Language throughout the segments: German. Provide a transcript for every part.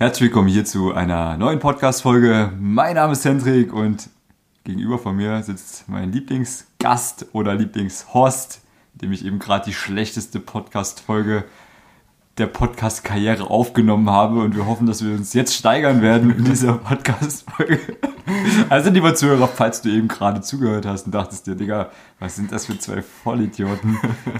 Herzlich willkommen hier zu einer neuen Podcast-Folge. Mein Name ist Hendrik und gegenüber von mir sitzt mein Lieblingsgast oder Lieblingshost, dem ich eben gerade die schlechteste Podcast-Folge der Podcast-Karriere aufgenommen habe und wir hoffen, dass wir uns jetzt steigern werden in dieser Podcast-Folge. Also, lieber Zuhörer, falls du eben gerade zugehört hast und dachtest dir, Digga, was sind das für zwei Vollidioten?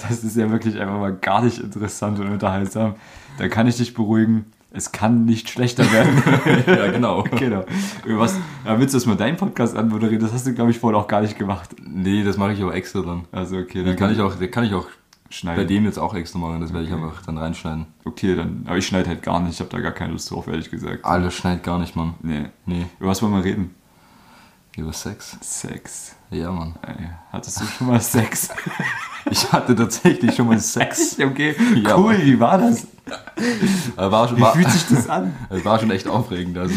Das ist ja wirklich einfach mal gar nicht interessant und unterhaltsam. Da kann ich dich beruhigen. Es kann nicht schlechter werden. ja, genau. genau. Was, willst du erstmal deinen Podcast anmoderieren? Das hast du, glaube ich, vorhin auch gar nicht gemacht. Nee, das mache ich aber extra dann. Also, okay. Dann kann ich auch, kann ich auch schneiden. Bei dem jetzt auch extra machen, das werde ich einfach dann reinschneiden. Okay, dann, aber ich schneide halt gar nicht, ich habe da gar keine Lust drauf, ehrlich gesagt. Alles schneidet gar nicht, Mann. Nee. Nee. Über was wollen wir reden? Über Sex. Sex. Ja, Mann. Ey, hattest du schon mal Sex? ich hatte tatsächlich schon mal Sex. okay, ja, cool, Mann. wie war das? War schon, wie war, fühlt sich das an? Es war schon echt aufregend, also.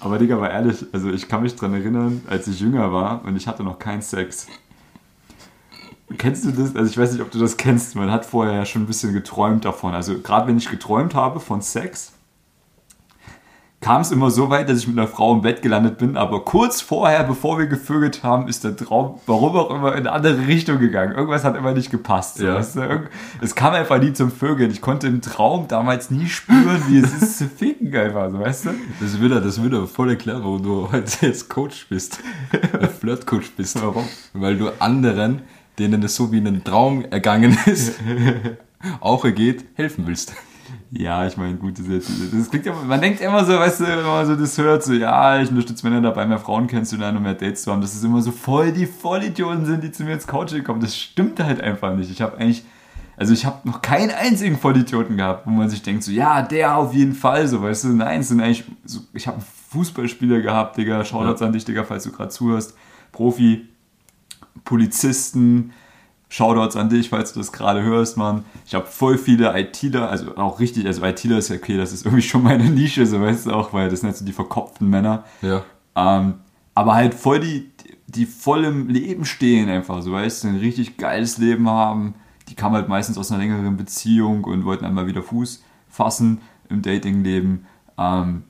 Aber Digga, mal ehrlich, also ich kann mich dran erinnern, als ich jünger war und ich hatte noch keinen Sex. Kennst du das? Also ich weiß nicht, ob du das kennst. Man hat vorher ja schon ein bisschen geträumt davon. Also gerade wenn ich geträumt habe von Sex, kam es immer so weit, dass ich mit einer Frau im Bett gelandet bin. Aber kurz vorher, bevor wir gevögelt haben, ist der Traum, warum auch immer, in eine andere Richtung gegangen. Irgendwas hat immer nicht gepasst. So, Ja. weißt du? Es kam einfach nie zum Vögeln. Ich konnte im Traum damals nie spüren, wie es ist zu ficken einfach. So, weißt du? Das würde, das würde voll erklären, warum du heute jetzt Coach bist. Flirt-Coach bist. Warum? Weil du anderen, denen es so wie in einem Traum ergangen ist, auch ergeht, helfen willst. Ja, ich meine, gut, das, das klingt ja, man denkt immer so, weißt du, wenn man so das hört, so, ja, ich unterstütze Männer dabei, mehr Frauen kennenzulernen und mehr Dates zu haben, dass es immer so voll die Vollidioten sind, die zu mir ins Coaching kommen. Das stimmt halt einfach nicht. Ich habe eigentlich, also ich habe noch keinen einzigen Vollidioten gehabt, wo man sich denkt, so, ja, der auf jeden Fall, so, weißt du, nein, es sind eigentlich, so, ich habe einen Fußballspieler gehabt, Digga, Shoutouts Ja. an dich, Digga, falls du gerade zuhörst, Profi, Polizisten, Shoutouts an dich, falls du das gerade hörst, Mann. Ich habe voll viele ITler, also auch richtig, also ITler ist ja okay, das ist irgendwie schon meine Nische, so weißt du auch, weil das sind halt so die verkopften Männer. Ja. Ähm, aber halt voll die, die voll im Leben stehen einfach, so weißt du, ein richtig geiles Leben haben. Die kamen halt meistens aus einer längeren Beziehung und wollten einmal wieder Fuß fassen im Datingleben. Ähm,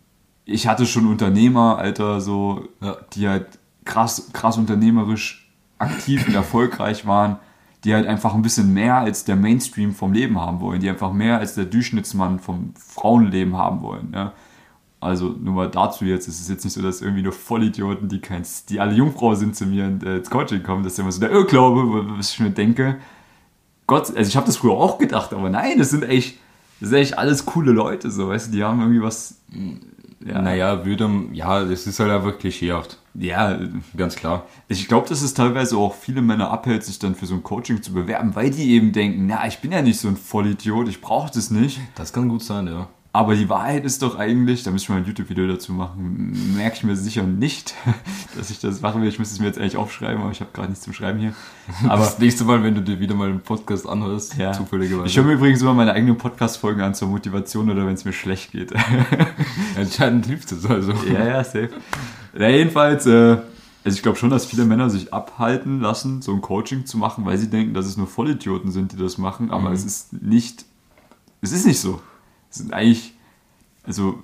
ich hatte schon Unternehmer, Alter, so, Ja. die halt krass, krass unternehmerisch aktiv und erfolgreich waren, die halt einfach ein bisschen mehr als der Mainstream vom Leben haben wollen, die einfach mehr als der Durchschnittsmann vom Frauenleben haben wollen. Ja? Also nur mal dazu jetzt, es ist jetzt nicht so, dass irgendwie nur Vollidioten, die kein, die alle Jungfrau sind, zu mir äh, ins Coaching kommen. Das ist immer so der Irrglaube, was ich mir denke. Gott, also ich habe das früher auch gedacht, aber nein, das sind echt, das sind echt alles coole Leute, so, weißt du, die haben irgendwie was. Ja, Naja, würde, ja, das ist halt einfach klischeehaft. ja, Ganz klar. ich glaube, dass es teilweise auch viele Männer abhält, sich dann für so ein Coaching zu bewerben, weil die eben denken, na, ich bin ja nicht so ein Vollidiot, ich brauche das nicht. Das kann gut sein, ja. Aber die Wahrheit ist doch eigentlich, da müssen wir mal ein YouTube-Video dazu machen, merke ich mir sicher nicht, dass ich das machen will. Ich müsste es mir jetzt eigentlich aufschreiben, aber ich habe gerade nichts zum Schreiben hier. Aber das nächste Mal, wenn du dir wieder mal einen Podcast anhörst, ja, zufälligerweise. ich höre mir übrigens immer meine eigenen Podcast-Folgen an zur Motivation oder wenn es mir schlecht geht. Entscheidend hilft es also. ja, ja, safe. Ja, jedenfalls, äh, also ich glaube schon, dass viele Männer sich abhalten lassen, so ein Coaching zu machen, weil sie denken, dass es nur Vollidioten sind, die das machen, aber Mhm. es ist nicht, es ist nicht so. Sind eigentlich, also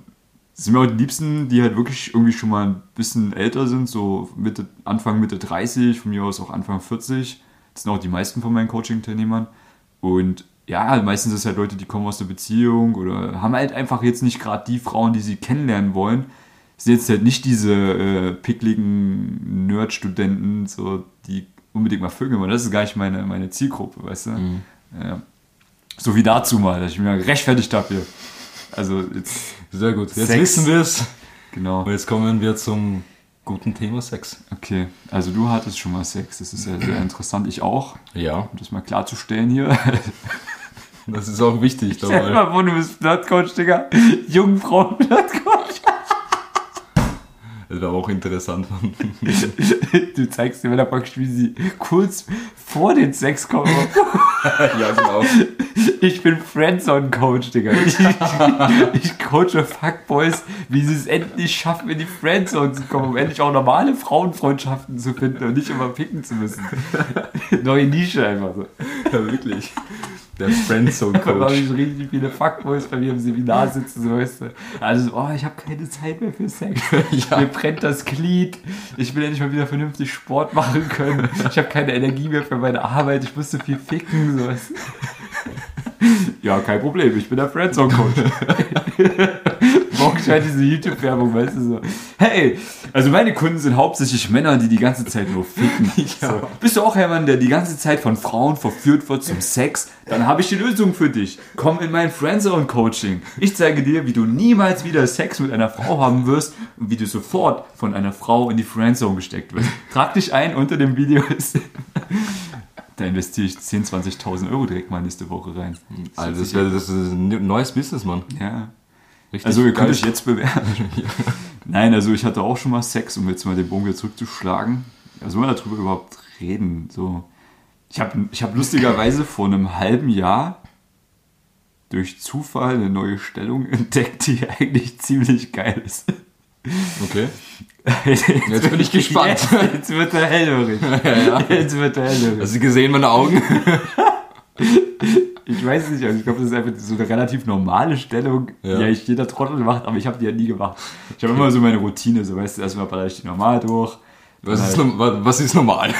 sind mir auch die Liebsten, die halt wirklich irgendwie schon mal ein bisschen älter sind, so Mitte, Anfang, Mitte 30, von mir aus auch Anfang 40. Das sind auch die meisten von meinen Coaching-Teilnehmern. Und ja, meistens ist es halt Leute, die kommen aus der Beziehung oder haben halt einfach jetzt nicht gerade die Frauen, die sie kennenlernen wollen. Es sind jetzt halt nicht diese äh, pickligen Nerd-Studenten, so, die unbedingt mal vögeln wollen. Das ist gar nicht meine, meine Zielgruppe, weißt du? Mhm. Ja. So wie dazu mal, dass ich mir gerechtfertigt habe hier. Also jetzt, Sehr gut. Jetzt Sex. wissen wir es. genau. Und jetzt kommen wir zum guten Thema Sex. Okay, also du hattest schon mal Sex, das ist ja sehr interessant. Ich auch, Ja, um das mal klarzustellen hier. das ist auch wichtig dabei. mal vor, du bist Flirtcoach, Digga. Jungfrauen-Flirtcoach. Das wäre auch interessant. Du zeigst dir mal praktisch, wie sie kurz vor den Sex kommen. ja, genau. Ich bin Friendzone-Coach, Digga. Ich, ich coache Fuckboys, wie sie es endlich schaffen, in die Friendzone zu kommen, um endlich auch normale Frauenfreundschaften zu finden und nicht immer picken zu müssen. Neue Nische einfach so. Ja, wirklich. Der Friendzone Da habe Coach. ich richtig viele Fuckboys bei mir im Seminar sitzen, so weißt du. Also, oh, ich habe keine Zeit mehr für Sex. Ja. Mir brennt das Glied. Ich will endlich mal wieder vernünftig Sport machen können. Ich habe keine Energie mehr für meine Arbeit. Ich muss so viel ficken. So. weißt du. Ja, kein Problem. Ich bin der Friendzone-Coach. Morgen scheint diese YouTube-Werbung, weißt du so. Hey, also meine Kunden sind hauptsächlich Männer, die die ganze Zeit nur ficken. So. Bist du auch jemand, der die ganze Zeit von Frauen verführt wird zum Sex? Dann habe ich die Lösung für dich. Komm in mein Friendzone-Coaching. Ich zeige dir, wie du niemals wieder Sex mit einer Frau haben wirst und wie du sofort von einer Frau in die Friendzone gesteckt wirst. Trag dich ein, unter dem Video. Da investiere ich 10.000, 20.000 Euro direkt mal nächste Woche rein. Also das, wär, das ist ein neues Business, Mann. Ja. Richtig Also ihr könnt euch jetzt bewerben. Nein, also ich hatte auch schon mal Sex, um jetzt mal den Bogen wieder zurückzuschlagen. Also wir darüber überhaupt reden? So, ich habe ich hab lustigerweise vor einem halben Jahr durch Zufall eine neue Stellung entdeckt, die eigentlich ziemlich geil ist. Okay. Jetzt bin ich gespannt. Jetzt, jetzt wird er hellhörig. Jetzt wird er hellhörig. Hast du gesehen, meine Augen? Ich weiß nicht, also ich glaube, das ist einfach so eine relativ normale Stellung, Ja. die eigentlich jeder Trottel macht, aber ich habe die ja nie gemacht. Ich habe immer so meine Routine, so weißt du, erstmal baller ich die normal durch. Was ist, no- wa- was ist normal?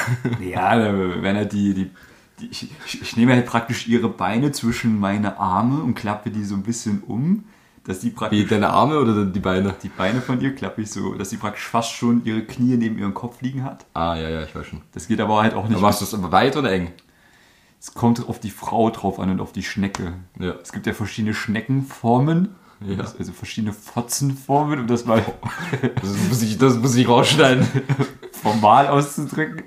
Ja, da werden halt die, die, die ich, ich, ich nehme halt praktisch ihre Beine zwischen meine Arme und klappe die so ein bisschen um, dass die Wie, praktisch, deine Arme oder die Beine? die Beine von ihr klappe ich so, dass sie praktisch fast schon ihre Knie neben ihrem Kopf liegen hat. Ah, ja, ja, ich weiß schon. Das geht aber halt auch nicht. Aber machst du das aber weit oder eng? Es kommt auf die Frau drauf an und auf die Schnecke. Ja. Es gibt ja verschiedene Schneckenformen. Ja. Also verschiedene Fotzenformen, um das mal Das muss ich, das muss ich rausschneiden. formal auszudrücken.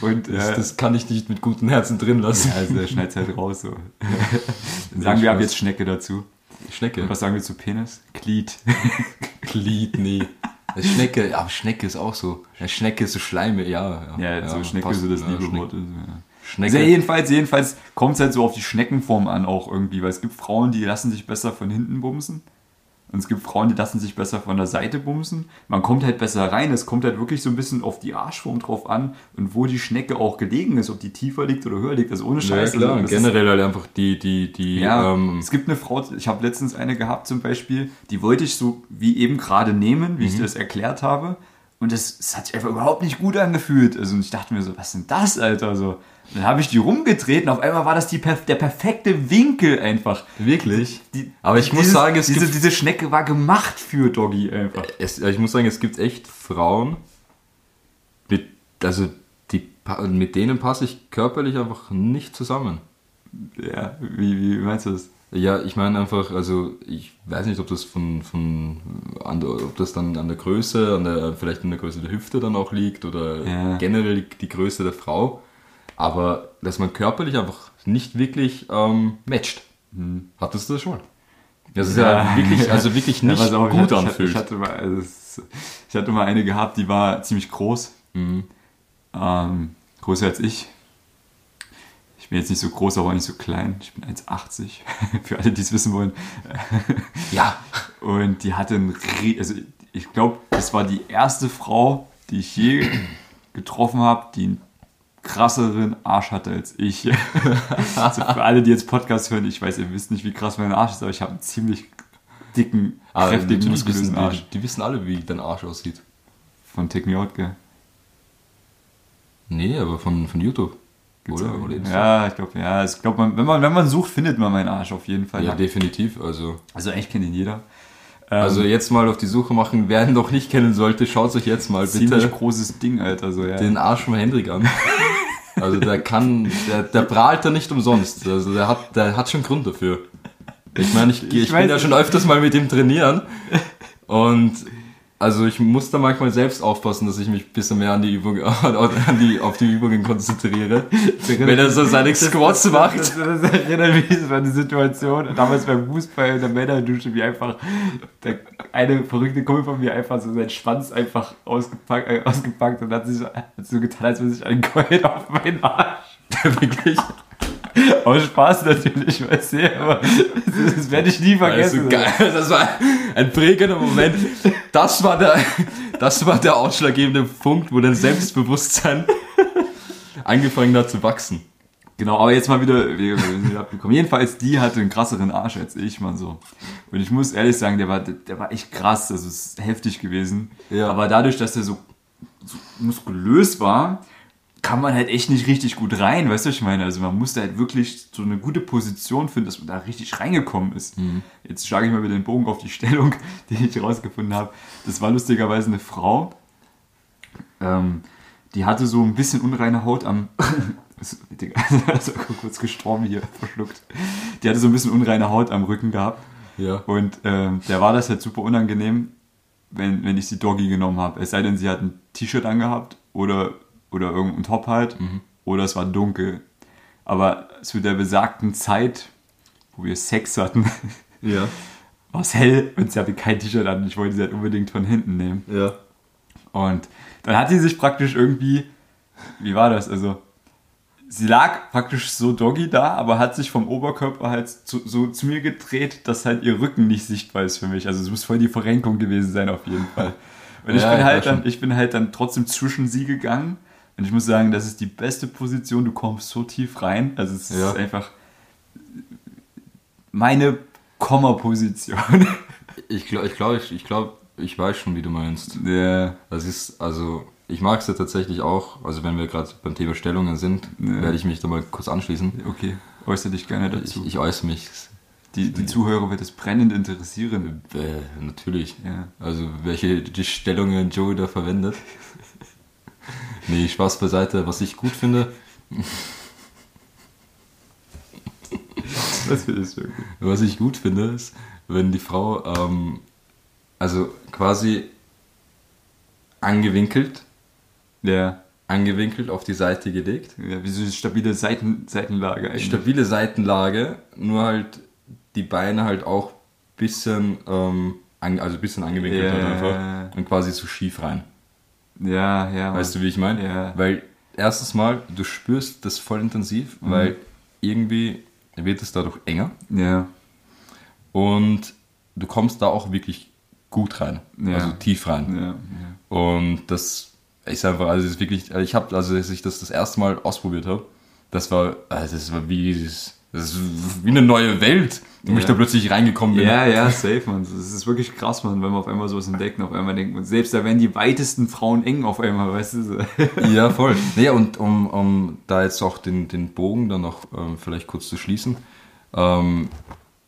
Und Das, äh, das kann ich nicht mit gutem Herzen drin lassen. ja, also der schneidet halt raus so. Dann sagen wir ab jetzt Schnecke dazu. Schnecke. Und was sagen wir zu Penis? Glied. Glied, nee. Das Schnecke, ja, aber Schnecke ist auch so. Ja, Schnecke ist so Schleime, ja. Ja, so Schnecke passt. so das Ja, liebe. Wort. Ja. Schnecke. Also jedenfalls, jedenfalls kommt es halt so auf die Schneckenform an auch irgendwie, weil es gibt Frauen, die lassen sich besser von hinten bumsen. Und es gibt Frauen, die lassen sich besser von der Seite bumsen. Man kommt halt besser rein. Es kommt halt wirklich so ein bisschen auf die Arschform drauf an und wo die Schnecke auch gelegen ist, ob die tiefer liegt oder höher liegt. Also ohne Ja, Scheiß. klar. Also das ist- Generell halt einfach die, die, die, Ja, ähm, es gibt eine Frau, ich habe letztens eine gehabt zum Beispiel, die wollte ich so wie eben gerade nehmen, wie ich Mhm. dir das erklärt habe. Und das, das hat sich einfach überhaupt nicht gut angefühlt. Also und ich dachte mir so, was ist denn das, Alter? So, dann habe ich die rumgedreht und auf einmal war das die, der perfekte Winkel einfach. wirklich. Die, Aber ich muss dieses, sagen, es diese, gibt- diese Schnecke war gemacht für Doggy einfach. Es, ich muss sagen, es gibt echt Frauen, mit, also die, mit denen passe ich körperlich einfach nicht zusammen. Ja, wie, wie meinst du das? Ja, ich meine einfach, also ich weiß nicht, ob das von, von an der, ob das dann an der Größe, an der, vielleicht an der Größe der Hüfte dann auch liegt oder Ja. generell die Größe der Frau. Aber dass man körperlich einfach nicht wirklich ähm, matcht. Hattest du das schon? Das ist ja, Ja. wirklich, also wirklich nicht Ja, ich gut ich hatte- anfühlt. Ich hatte, mal, also ich hatte mal eine gehabt, die war ziemlich groß. Mhm. Ähm, größer als ich. Ich bin jetzt nicht so groß, aber auch nicht so klein. Ich bin 1,80. Für alle, die es wissen wollen. ja, Und die hatte Rie- also ich glaube, das war die erste Frau, die ich je getroffen habe, die einen krasseren Arsch hatte als ich. also für alle, die jetzt Podcast hören, ich weiß, ihr wisst nicht, wie krass mein Arsch ist, aber ich habe einen ziemlich dicken, aber kräftigen, muskulösen Arsch. die, die wissen alle, wie dein Arsch aussieht. Von Take Me Out, gell? Nee, aber von, von YouTube. Gibt's oder? oder ja, ich glaube, ja, ich glaub, man, wenn, man, wenn man sucht, findet man meinen Arsch auf jeden Fall. ja, definitiv. Also, also eigentlich kennt ihn jeder. Ähm, also jetzt mal auf die Suche machen, wer ihn noch nicht kennen sollte, schaut euch jetzt mal ziemlich bitte großes Ding, Alter. So, ja. den Arsch von Hendrik an. Also der kann, der, der prahlt da nicht umsonst. Also der hat, der hat schon Grund dafür. Ich meine, ich, ich, Ich bin ja schon öfters mal mit ihm trainieren und also ich muss da manchmal selbst aufpassen, dass ich mich ein bisschen mehr an die Übung, an die, auf die Übungen konzentriere. Wenn er so seine Squats macht. Das, das erinnert mich so an die Situation damals beim Fußball in der Männerdusche, wie einfach der eine verrückte Kumpel von mir einfach so seinen Schwanz einfach ausgepackt, äh, ausgepackt und hat sich so, hat so getan, als würde sich ein Gold auf meinen Arsch. Wirklich. Aus Spaß natürlich, weißt du, aber das, das werde ich nie Also vergessen. geil. Das war ein prägender Moment. Das war der, das war der ausschlaggebende Punkt, wo dein Selbstbewusstsein angefangen hat zu wachsen. Genau, aber jetzt mal wieder, wir, wir sind wieder abgekommen. Jedenfalls, die hatte einen krasseren Arsch als ich, man so. Und ich muss ehrlich sagen, der war, der war echt krass, das ist heftig gewesen. Ja. Aber dadurch, dass der so, so muskulös war, kam man halt echt nicht richtig gut rein, weißt du, was ich meine? Also man musste halt wirklich so eine gute Position finden, dass man da richtig reingekommen ist. Jetzt schlage ich mal wieder den Bogen auf die Stellung, die ich rausgefunden habe. Das war lustigerweise eine Frau, ähm, die hatte so ein bisschen unreine Haut am. Digga, also kurz gestorben hier, verschluckt. Die hatte so ein bisschen unreine Haut am Rücken gehabt. Ja. Und ähm, der war das halt super unangenehm, wenn, wenn ich sie Doggy genommen habe. Es sei denn, sie hat ein T-Shirt angehabt oder, oder irgendein Top halt. Oder es war dunkel. Aber zu der besagten Zeit, wo wir Sex hatten, Ja. war es hell und sie hatte kein T-Shirt an. Ich wollte sie halt unbedingt von hinten nehmen. Ja. Und dann hat sie sich praktisch irgendwie, wie war das? Also, sie lag praktisch so doggy da, aber hat sich vom Oberkörper halt zu, so zu mir gedreht, dass halt ihr Rücken nicht sichtbar ist für mich. Also, es muss voll die Verrenkung gewesen sein, auf jeden Fall. Und ich, Ja, bin ich halt weiß dann, ich bin halt dann trotzdem zwischen sie gegangen. Und ich muss sagen, das ist die beste Position. Du kommst so tief rein. Also, es Ja. ist einfach meine Komma-Position. Ich glaube, ich, glaub, ich, ich, glaub, ich weiß schon, wie du meinst. ja. Das ist, also, ich mag es ja tatsächlich auch, also wenn wir gerade beim Thema Stellungen sind, Ja. werde ich mich da mal kurz anschließen. Okay, äußere dich gerne dazu. Ich, ich äußere mich. Die, die Zuhörer wird es brennend interessieren. Äh, natürlich. Ja. Also, welche die Stellungen Joe da verwendet. nee, Spaß beiseite. Was ich gut finde, Was findest du? was ich gut finde, ist, wenn die Frau, ähm, also quasi angewinkelt, Ja. angewinkelt auf die Seite gelegt. ja wie so eine stabile Seiten, Seitenlage eigentlich. Stabile Seitenlage, nur halt die Beine halt auch bisschen, ähm, an, also bisschen angewinkelt Ja. halt einfach und quasi so schief rein. Ja, ja. Weißt du, wie ich meine? Ja. Weil erstes Mal, du spürst das voll intensiv, Mhm. weil irgendwie wird es dadurch enger Ja. und du kommst da auch wirklich gut rein, Ja. also tief rein. Ja. ja. Und das ist einfach, also es ist wirklich, ich habe, also als ich das das erste Mal ausprobiert habe, das war, also das war wie, das ist wie eine neue Welt, wo ich Ja. da plötzlich reingekommen bin. Ja, ja, safe, man. Das ist wirklich krass, man, wenn man auf einmal sowas entdeckt und auf einmal denkt man, selbst da werden die weitesten Frauen eng auf einmal, weißt du? So. Ja, voll. Naja, und um, um da jetzt auch den, den Bogen dann noch ähm, vielleicht kurz zu schließen, ähm,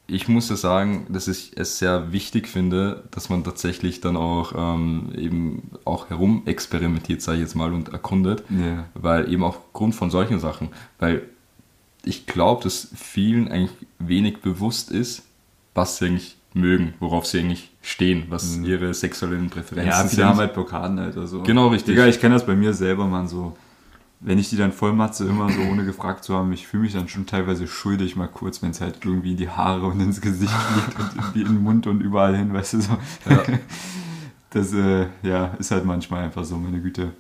ich muss ja sagen, dass ich es sehr wichtig finde, dass man tatsächlich dann auch ähm, eben auch herum experimentiert, sage ich jetzt mal, und erkundet, Ja. weil eben aufgrund von solchen Sachen, weil ich glaube, dass vielen eigentlich wenig bewusst ist, was sie eigentlich mögen, worauf sie eigentlich stehen, was ihre sexuellen Präferenzen Ja, sind. viele haben halt Blockaden halt. Also. Genau, richtig. Digga, ich kenne das bei mir selber, man, so. Wenn ich die dann vollmatze, immer so ohne gefragt zu haben, ich fühle mich dann schon teilweise schuldig mal kurz, wenn es halt irgendwie in die Haare und ins Gesicht fliegt und irgendwie in den Mund und überall hin, weißt du so. Ja. Das äh, ja, ist halt manchmal einfach so, meine Güte.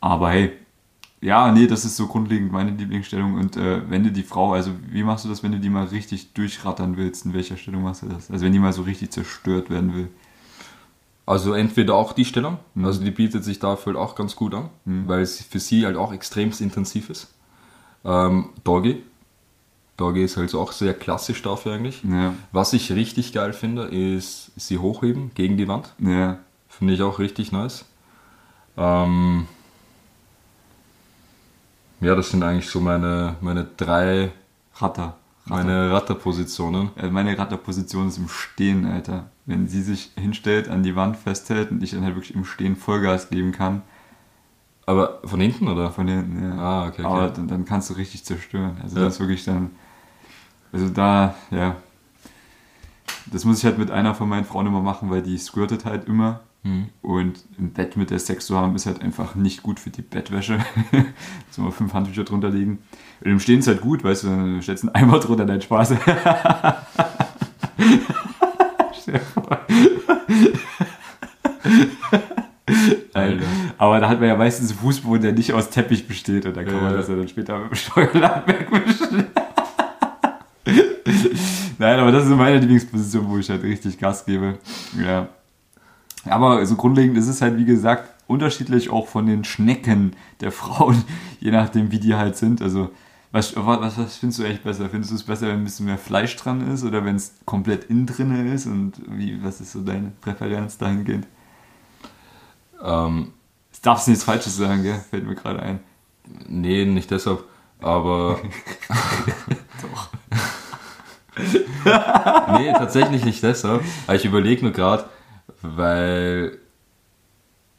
Aber hey, ja, nee, das ist so grundlegend meine Lieblingsstellung. Und äh, wenn du die Frau, also wie machst du das, wenn du die mal richtig durchrattern willst? In welcher Stellung machst du das? Also wenn die mal so richtig zerstört werden will. Also entweder auch die Stellung, Mhm. also die bietet sich dafür halt auch ganz gut an, weil es für sie halt auch extremst intensiv ist. Ähm, Doggy. Doggy ist halt auch sehr klassisch dafür eigentlich. Ja, Was ich richtig geil finde, ist sie hochheben gegen die Wand. ja, Finde ich auch richtig nice. Ähm, ja, das sind eigentlich so meine, meine drei, Ratter. Ratter. meine Ratterpositionen. Also meine Ratterposition ist im Stehen, Alter. Wenn sie sich hinstellt, an die Wand festhält und ich dann halt wirklich im Stehen Vollgas geben kann, Aber von hinten oder? von hinten, ja. Ah, okay, okay. Aber dann, dann kannst du richtig zerstören. Also Ja. das ist wirklich dann, also da, ja. Das muss ich halt mit einer von meinen Frauen immer machen, weil die squirtet halt immer. Mhm. Und im Bett mit der Sex zu haben, ist halt einfach nicht gut für die Bettwäsche. so mal fünf Handtücher drunter legen. Und im Stehen ist halt gut, weißt du, du stellst einen Eimer drunter, dein Spaß. Alter. Aber da hat man ja meistens einen Fußboden, der nicht aus Teppich besteht und da kann man Ja. das ja dann später mit dem Steuerladen wegwischen. Nein, aber das ist meine Lieblingsposition, wo ich halt richtig Gas gebe. Ja. Aber so grundlegend ist es halt, wie gesagt, unterschiedlich auch von den Schnecken der Frauen, je nachdem, wie die halt sind. Also Was, was, was findest du echt besser? Findest du es besser, wenn ein bisschen mehr Fleisch dran ist oder wenn es komplett innen drin ist? Und wie, was ist so deine Präferenz dahingehend? Ähm, Das darfst du nichts Falsches sagen, gell? Fällt mir gerade ein. nee, nicht deshalb, aber. Doch. nee, tatsächlich nicht deshalb. Aber ich überlege nur gerade, weil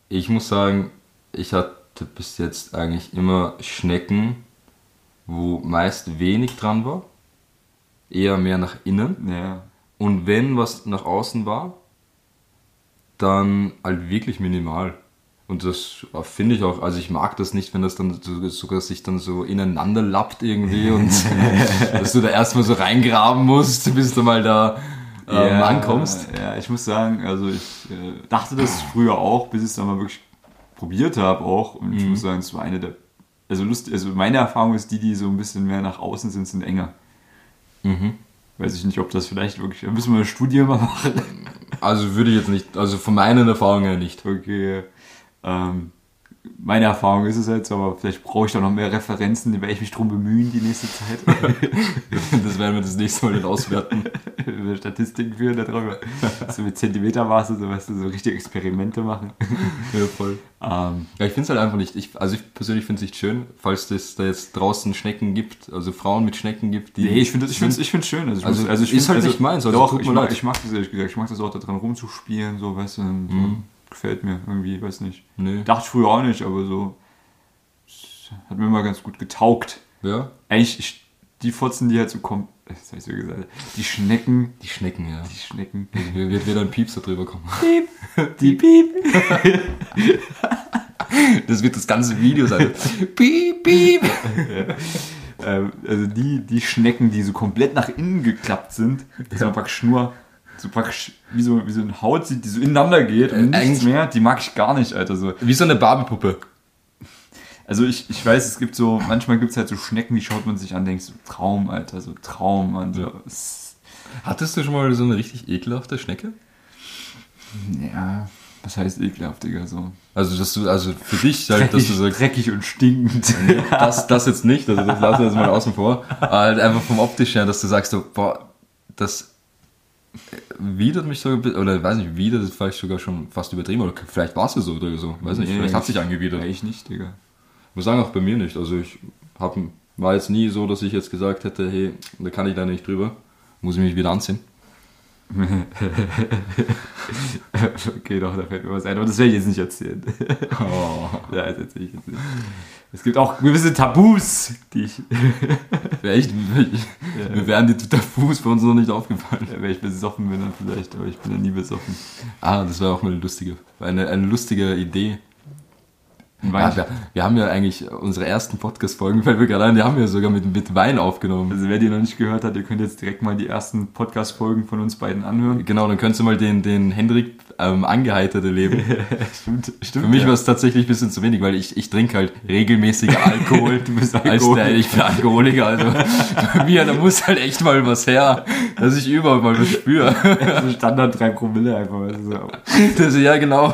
ich muss sagen, ich hatte bis jetzt eigentlich immer Schnecken, wo meist wenig dran war. Eher mehr nach innen. Ja. Und wenn was nach außen war, dann halt wirklich minimal. Und das finde ich auch, also ich mag das nicht, wenn das dann so- sogar sich dann so ineinander lappt irgendwie und dass du da erstmal so reingraben musst, bis du mal da ähm, ja, ankommst. Ja, ich muss sagen, also ich äh, dachte das früher auch, bis ich es dann mal wirklich probiert habe auch. Und Mhm. ich muss sagen, es war eine der. Also, lust, also meine Erfahrung ist, die, die so ein bisschen mehr nach außen sind, sind enger. Mhm. Weiß ich nicht, ob das vielleicht wirklich. Da müssen wir eine Studie mal machen. Also würde ich jetzt nicht, also von meinen Erfahrungen her nicht. Okay. Ähm, meine Erfahrung ist es jetzt, aber vielleicht brauche ich da noch mehr Referenzen, die werde ich mich drum bemühen die nächste Zeit. Das werden wir das nächste Mal dann auswerten. Über Statistiken führen darüber. So mit Zentimetermaße, so weißt du, so richtige Experimente machen. Ja, voll. Ähm, Ja, ich finde es halt einfach nicht, ich, also ich persönlich finde es nicht schön, falls es da jetzt draußen Schnecken gibt, also Frauen mit Schnecken gibt, die... Nee, ich finde es ich find's, ich find's schön. Also, ich Also, muss- also ich ist halt nicht meins, also doch, tut ich mag, leid. ich mag das ehrlich gesagt. Ich mag das auch da dran rumzuspielen, so, weißt du. Mhm. Gefällt mir irgendwie, weiß nicht. Nee. Dachte ich früher auch nicht, aber so. Hat mir immer ganz gut getaugt. Ja? Eigentlich, ich, die Fotzen, die halt so kommen. Das hab ich so gesagt. Die Schnecken. Die Schnecken, ja. Die Schnecken. Hier wird wieder ein Piepser drüber kommen. Piep. Die Piep. Das wird das ganze Video sein. Piep, piep. Ähm, also die, die Schnecken, die so komplett nach innen geklappt sind, dass man praktisch nur so praktisch wie so, wie so eine Haut sieht, die so ineinander geht und Äh, nichts mehr, die mag ich gar nicht, Alter. So. Wie so eine Barbiepuppe. Also ich, ich weiß, es gibt so, manchmal gibt es halt so Schnecken, die schaut man sich an, denkt so, Traum, Alter, so Traum, Mann. So. Ja. Hattest du schon mal so eine richtig ekelhafte Schnecke? Ja, was heißt ekelhaft, Digga, so. Also, dass du, also für dich halt, dass du sagst, dreckig und stinkend. das, das jetzt nicht, also das lassen wir jetzt mal außen vor. Aber halt einfach vom optisch her, dass du sagst, so, boah, das widert mich so, oder weiß nicht, widert ist vielleicht sogar schon fast übertrieben, oder vielleicht war es so oder so, weiß nicht, Nee, vielleicht hat ich- sich angewidert. Ich nicht, Digga. Ich muss sagen, auch bei mir nicht. Also ich hab, war jetzt nie so, dass ich jetzt gesagt hätte, hey, da kann ich da nicht drüber, muss ich mich wieder anziehen. okay, doch, da fällt mir was ein, aber das werde ich jetzt nicht erzählen. Oh. ja, das erzähle ich jetzt nicht. Es gibt auch gewisse Tabus, die ich, Wäre echt, mir wären die Tabus bei uns noch nicht aufgefallen. wenn ich besoffen bin, dann vielleicht, aber ich bin ja nie besoffen. Ah, das wäre auch mal eine lustige, eine, eine lustige Idee. Ja, wir, wir haben ja eigentlich unsere ersten Podcast-Folgen, fällt mir gerade ein, die haben wir sogar mit, mit Wein aufgenommen. also wer die noch nicht gehört hat, ihr könnt jetzt direkt mal die ersten Podcast-Folgen von uns beiden anhören. Genau, dann könntest du mal den, den Hendrik ähm, angeheitert erleben. stimmt, stimmt. Für mich ja. war es tatsächlich ein bisschen zu wenig, weil ich, ich trinke halt regelmäßig Alkohol. Du bist Als Alkoholiker. der, ich bin Alkoholiker, also bei mir, da muss halt echt mal was her, dass ich überhaupt mal was spüre. so Standard 3 Promille einfach. Weißt du, so. Das, ja, genau.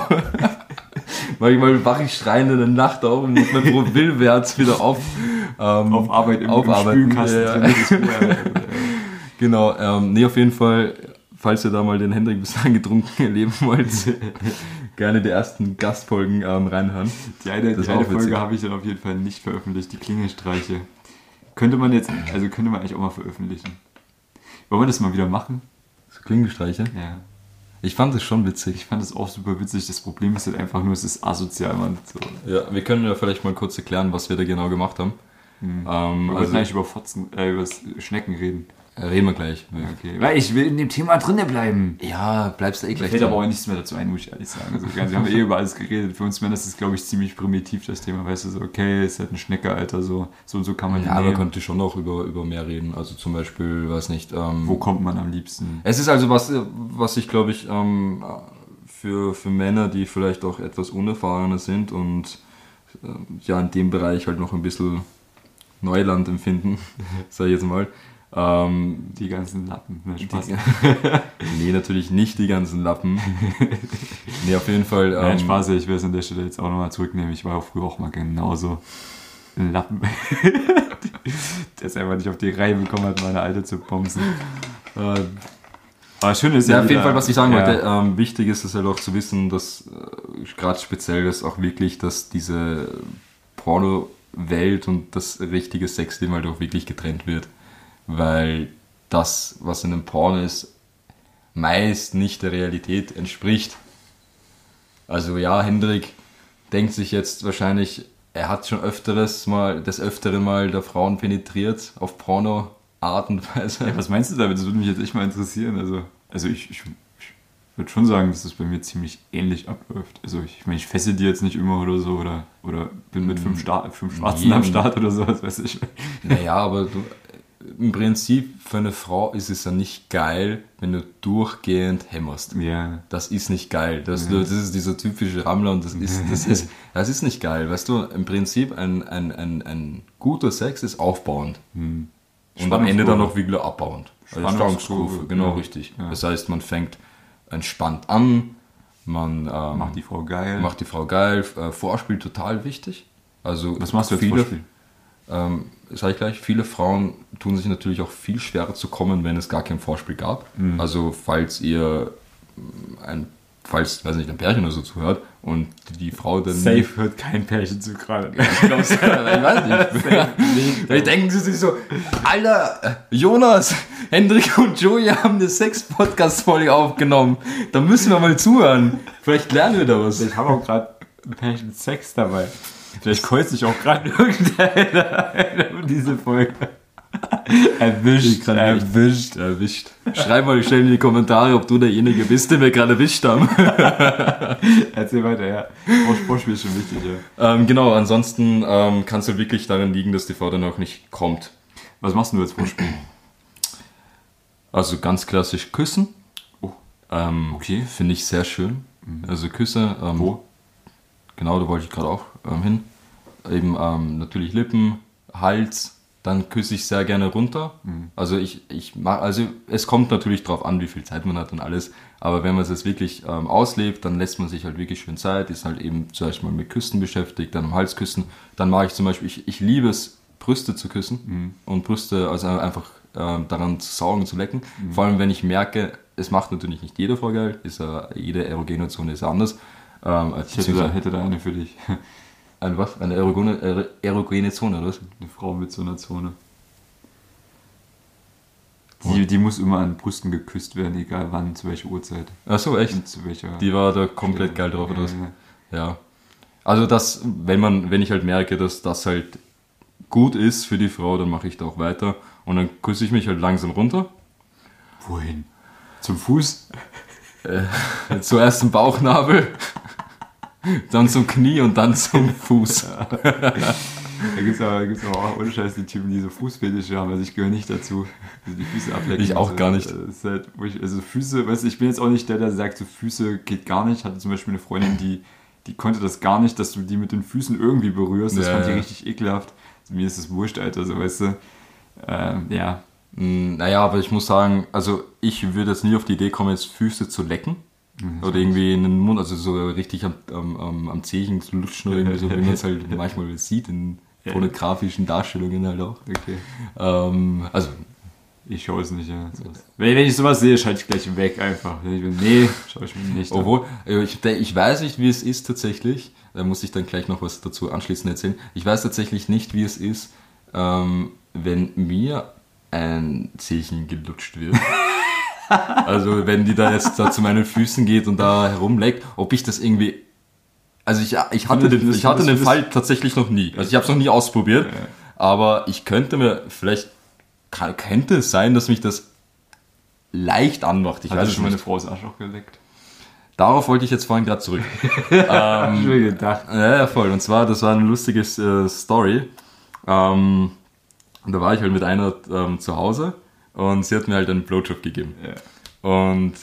Manchmal wache ich schreiend in der Nacht auf und muss mein Promillwert wieder auf, ähm, Auf Arbeit im, im aufarbeiten. Spülkasten. Ja, Genau, ähm, nee, auf jeden Fall, falls ihr da mal den Hendrik bis angetrunken erleben wollt, gerne die ersten Gastfolgen ähm, reinhören. Die eine, die eine. Folge habe ich dann auf jeden Fall nicht veröffentlicht, die Klingelstreiche. Könnte man jetzt, also könnte man eigentlich auch mal veröffentlichen. Wollen wir das mal wieder machen? So Klingelstreiche. Ja. Ich fand das schon witzig. Ich fand das auch super witzig. Das Problem ist halt einfach nur, es ist asozial, man. So. Ja, wir können ja vielleicht mal kurz erklären, was wir da genau gemacht haben. Ähm, Wir also, eigentlich über Fotzen, äh, über Schnecken reden. Reden wir gleich. Okay. Weil ich will in dem Thema drinne bleiben. Ja, bleibst du eh gleich fällt dran. aber auch nichts mehr dazu ein, muss ich ehrlich sagen. Also, wir haben eh über alles geredet. Für uns Männer ist das, glaube ich, ziemlich primitiv, das Thema. Weißt du, so, okay, ist halt ein Schnecke, Alter, so, so und so kann man Ja, man nehmen. könnte schon auch über, über mehr reden. Also zum Beispiel, weiß nicht. Ähm, Wo kommt man am liebsten? Es ist also was, was ich glaube ich ähm, für, für Männer, die vielleicht auch etwas unerfahrener sind und ähm, ja in dem Bereich halt noch ein bisschen Neuland empfinden, sage ich jetzt mal. Ähm, Die ganzen Lappen. Ne, Spaß. nee, natürlich nicht die ganzen Lappen. nee, auf jeden Fall. Nein, Ähm, Spaß, ich will es an der Stelle jetzt auch nochmal zurücknehmen. Ich war auch früher auch mal genauso. Lappen. der es einfach nicht auf die Reihe bekommen hat, meine Alte zu bomben. Ähm, aber schön ist Ja, ja, auf jeden Fall, was ich sagen ja. wollte, ähm, wichtig ist es halt auch zu wissen, dass äh, gerade speziell ist auch wirklich, dass diese Porno-Welt und das richtige Sexleben halt auch wirklich getrennt wird. Weil das, was in einem Porno ist, meist nicht der Realität entspricht. Also ja, Hendrik denkt sich jetzt wahrscheinlich, er hat schon öfteres mal, des Öfteren mal der Frauen penetriert auf Porno-Art und Weise. Ja, was meinst du damit? Das würde mich jetzt echt mal interessieren. Also, also ich, ich, ich würde schon sagen, dass das bei mir ziemlich ähnlich abläuft. Also ich, ich meine, ich fessel die jetzt nicht immer oder so oder, oder bin mit fünf, Sta fünf Schwarzen Nee. am Start oder sowas, weiß ich. Naja, aber du, im Prinzip für eine Frau ist es ja nicht geil, wenn du durchgehend hämmerst. Ja. Das ist nicht geil. Das, das ist dieser typische Rammler und das ist, das ist, das ist nicht geil. Weißt du, im Prinzip ein, ein, ein, ein guter Sex ist aufbauend. Und am Ende dann noch wieder abbauend. Also Spannungskurve, Spannungskurve, genau ja. richtig. Ja. Das heißt, man fängt entspannt an, man ähm, Macht die Frau geil. macht die Frau geil, äh, Vorspiel total wichtig. Also was machst du jetzt viele, Vorspiel? ähm, sag ich gleich, viele Frauen tun sich natürlich auch viel schwerer zu kommen, wenn es gar kein Vorspiel gab. Mhm. Also falls ihr ähm, ein, falls, weiß nicht, ein Pärchen oder so zuhört und die Frau dann Safe hört kein Pärchen zu gerade. ich weiß nicht. Vielleicht denken sie sich so, Alter, Jonas, Hendrik und Joey haben eine Sex-Podcast-Folge aufgenommen. Da müssen wir mal zuhören. Vielleicht lernen wir da was. Ich habe auch gerade ein Pärchen Sex dabei. Vielleicht kreuzt sich auch gerade irgendeiner diese Folge. Erwischt, kann nicht. erwischt. Erwischt. Schreib mal schnell in die Kommentare, ob du derjenige bist, den wir gerade erwischt haben. Erzähl weiter, ja. Vor- Vorspiel ist schon wichtig, ja. ähm, genau, ansonsten ähm, kann es ja wirklich daran liegen, dass die Frau dann auch nicht kommt. Was machst du jetzt Vorspiel? Also ganz klassisch küssen. Oh. Ähm, Okay. Finde ich sehr schön. Also Küsse. Ähm, Wo? Genau, da wollte ich gerade auch ähm, hin. Eben ähm, natürlich Lippen, Hals, dann küsse ich sehr gerne runter. Also ich, ich mag, also es kommt natürlich drauf an, wie viel Zeit man hat und alles. Aber wenn man es jetzt wirklich ähm, auslebt, dann lässt man sich halt wirklich schön Zeit, ist halt eben zuerst mal mit Küssen beschäftigt, dann am Hals küssen. Dann mache ich zum Beispiel, ich, ich liebe es, Brüste zu küssen und Brüste, also einfach ähm, daran zu saugen, zu lecken. Vor allem, wenn ich merke, es macht natürlich nicht jede Frau geil, ist ja, jede erogene Zone ist anders. Ähm, Ich hätte da, hätte da eine für dich. Eine was? Eine erogene, er- erogene Zone, oder was? Eine Frau mit so einer Zone. Die, die muss immer an Brüsten geküsst werden, egal wann, zu welcher Uhrzeit. Ach so, echt? Und zu welcher. Die war da komplett geil drauf, oder was? Ja, Ja. Also das, wenn man, wenn ich halt merke, dass das halt gut ist für die Frau, dann mache ich da auch weiter. Und dann küsse ich mich halt langsam runter. Wohin? Zum Fuß? Zuerst zum Bauchnabel, dann zum Knie und dann zum Fuß. Da gibt es aber, gibt's aber auch ohne Scheiß die Typen, die so Fußfetische haben. Also ich gehöre nicht dazu. Also die Füße ablecken. Ich auch und so. gar nicht. Halt, ich, also Füße, weißt du, ich bin jetzt auch nicht der, der sagt, so Füße geht gar nicht. Ich hatte zum Beispiel eine Freundin, die, die konnte das gar nicht, dass du die mit den Füßen irgendwie berührst. Das Ja, fand die ja. richtig ekelhaft. Also mir ist das wurscht, Alter, so weißt du. Ähm, ja. Mm, Naja, aber ich muss sagen, also ich würde jetzt nie auf die Idee kommen, jetzt Füße zu lecken. Oder irgendwie in den Mund, also so richtig am, am, am, Zehen zu lutschen oder irgendwie so, wie man es halt manchmal sieht in pornografischen Darstellungen halt auch. Okay. Ähm, also, Ich schaue es nicht, ja. Wenn, wenn ich sowas sehe, schalte ich gleich weg einfach. Bin, nee, schaue ich mir nicht an. obwohl, äh, ich, ich weiß nicht, wie es ist tatsächlich, da muss ich dann gleich noch was dazu anschließend erzählen. Ich weiß tatsächlich nicht, wie es ist, ähm, wenn mir ein Zehchen gelutscht wird. also wenn die da jetzt da zu meinen Füßen geht und da herumleckt, ob ich das irgendwie... Also ich, ich hatte, den, ich hatte den Fall tatsächlich noch nie. Also ich habe es noch nie ausprobiert, aber ich könnte mir vielleicht... Könnte es sein, dass mich das leicht anmacht. Ich Hat weiß schon meine. Frau das Arschloch geleckt? Darauf wollte ich jetzt vorhin gerade zurück. Ich mir gedacht. Ja, voll. Und zwar, das war eine lustige äh, Story. Ähm, da war ich halt mit einer ähm, zu Hause und sie hat mir halt einen Blowjob gegeben. Ja. Und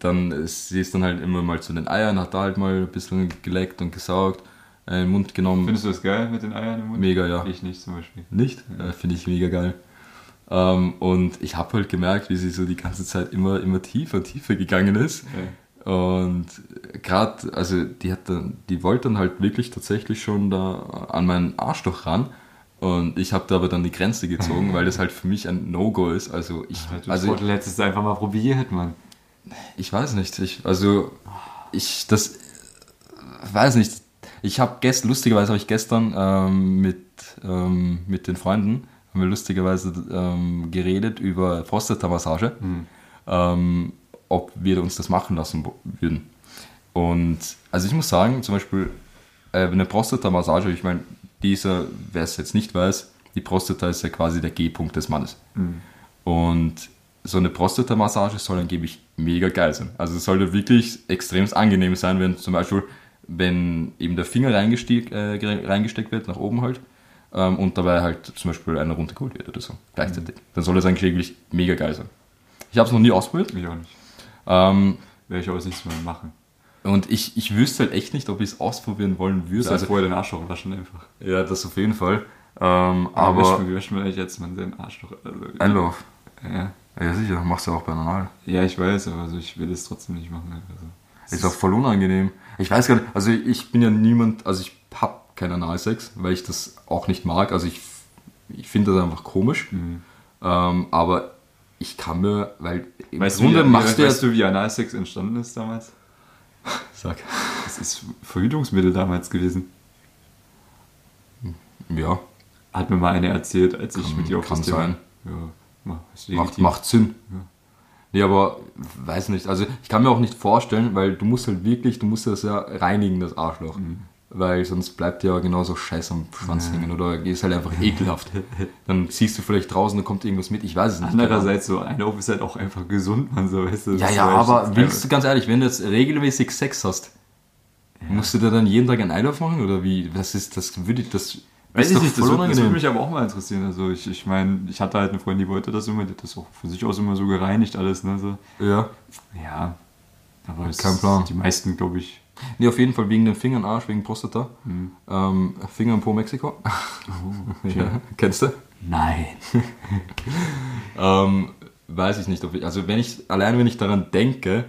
dann, sie ist dann halt immer mal zu den Eiern, hat da halt mal ein bisschen geleckt und gesaugt, äh, in den Mund genommen. Findest du das geil mit den Eiern im Mund? Mega, ja. Ich nicht zum Beispiel. Nicht? Äh, Finde ich mega geil. Ähm, und ich habe halt gemerkt, wie sie so die ganze Zeit immer, immer tiefer, tiefer gegangen ist. Und gerade, also die hat dann, die wollte dann halt wirklich tatsächlich schon da an meinen Arschloch ran. Und ich habe da aber dann die Grenze gezogen, weil das halt für mich ein No-Go ist. Also ich, Du also du einfach mal probiert, Mann. ich weiß nicht. Ich, also ich das weiß nicht. Ich habe gestern lustigerweise habe ich gestern ähm, mit ähm, mit den Freunden haben wir lustigerweise ähm, geredet über Prostata-Massage, ähm, ob wir uns das machen lassen würden. Und also ich muss sagen, zum Beispiel äh, eine Prostata-Massage, ich meine, dieser, wer es jetzt nicht weiß, die Prostata ist ja quasi der G-Punkt des Mannes. Und so eine Prostata-Massage soll angeblich mega geil sein. Also es sollte wirklich extrem angenehm sein, wenn zum Beispiel, wenn eben der Finger reingesteck, äh, reingesteckt wird, nach oben halt, ähm, und dabei halt zum Beispiel einer runtergeholt wird oder so, gleichzeitig. Dann soll das eigentlich wirklich mega geil sein. Ich habe es noch nie ausprobiert. Ich auch nicht. Ähm, Werde ich aber das nächste Mal machen. Und ich, ich wüsste halt echt nicht, ob ich es ausprobieren wollen würde. Also Also, vorher den Arsch auch waschen einfach. ja, das auf jeden Fall. Ähm, Aber aber wie man eigentlich jetzt mal seinen Arsch doch? Also, Einlauf. Ja. Ja, sicher, machst du auch bei Normal. ja, ich weiß, aber also ich will es trotzdem nicht machen. Also. Ist auch voll unangenehm. Ich weiß gar nicht, also ich bin ja niemand, also ich hab keinen Analsex, weil ich das auch nicht mag. Also ich, ich finde das einfach komisch. Mhm. Ähm, aber ich kann mir, weil im Weißt, Grunde du, wie, machst du weißt ja... du, wie Analsex entstanden ist damals? Sag. Das ist Verhütungsmittel damals gewesen. Ja, Hat mir mal eine erzählt, als ich Kann- mit ihr auf kann das Thema... sein. Ja, mach- ist macht, macht Sinn. Nee, aber weiß nicht. Also ich kann mir auch nicht vorstellen, weil du musst halt wirklich, du musst das ja reinigen, das Arschloch. Mhm. Weil sonst bleibt ja genauso Scheiß am Schwanz hängen oder ist halt einfach ekelhaft. Dann ziehst du vielleicht draußen, da kommt irgendwas mit, ich weiß es nicht. Ahnung. Andererseits so, Einlauf ist halt auch einfach gesund, man so, weißt du. Ja, ja, aber willst du ganz ehrlich, wenn du jetzt regelmäßig Sex hast, musst du dir dann jeden Tag einen Einlauf machen oder wie? Das ist, das würde ich, das Weiß ich nicht, das würde, das würde mich aber auch mal interessieren. Also ich, ich meine, ich hatte halt eine Freundin, die wollte das immer, die hat das auch von sich aus immer so gereinigt alles, ne? So. Ja. Ja. Aber Kein Plan. Die meisten, glaube ich. Nee, auf jeden Fall wegen den Fingern, Arsch, wegen Prostata. Mhm. Ähm, Finger und Po Mexiko. Oh, ja, kennst du? Nein. Ähm, weiß ich nicht, ob ich, also wenn ich, allein wenn ich daran denke,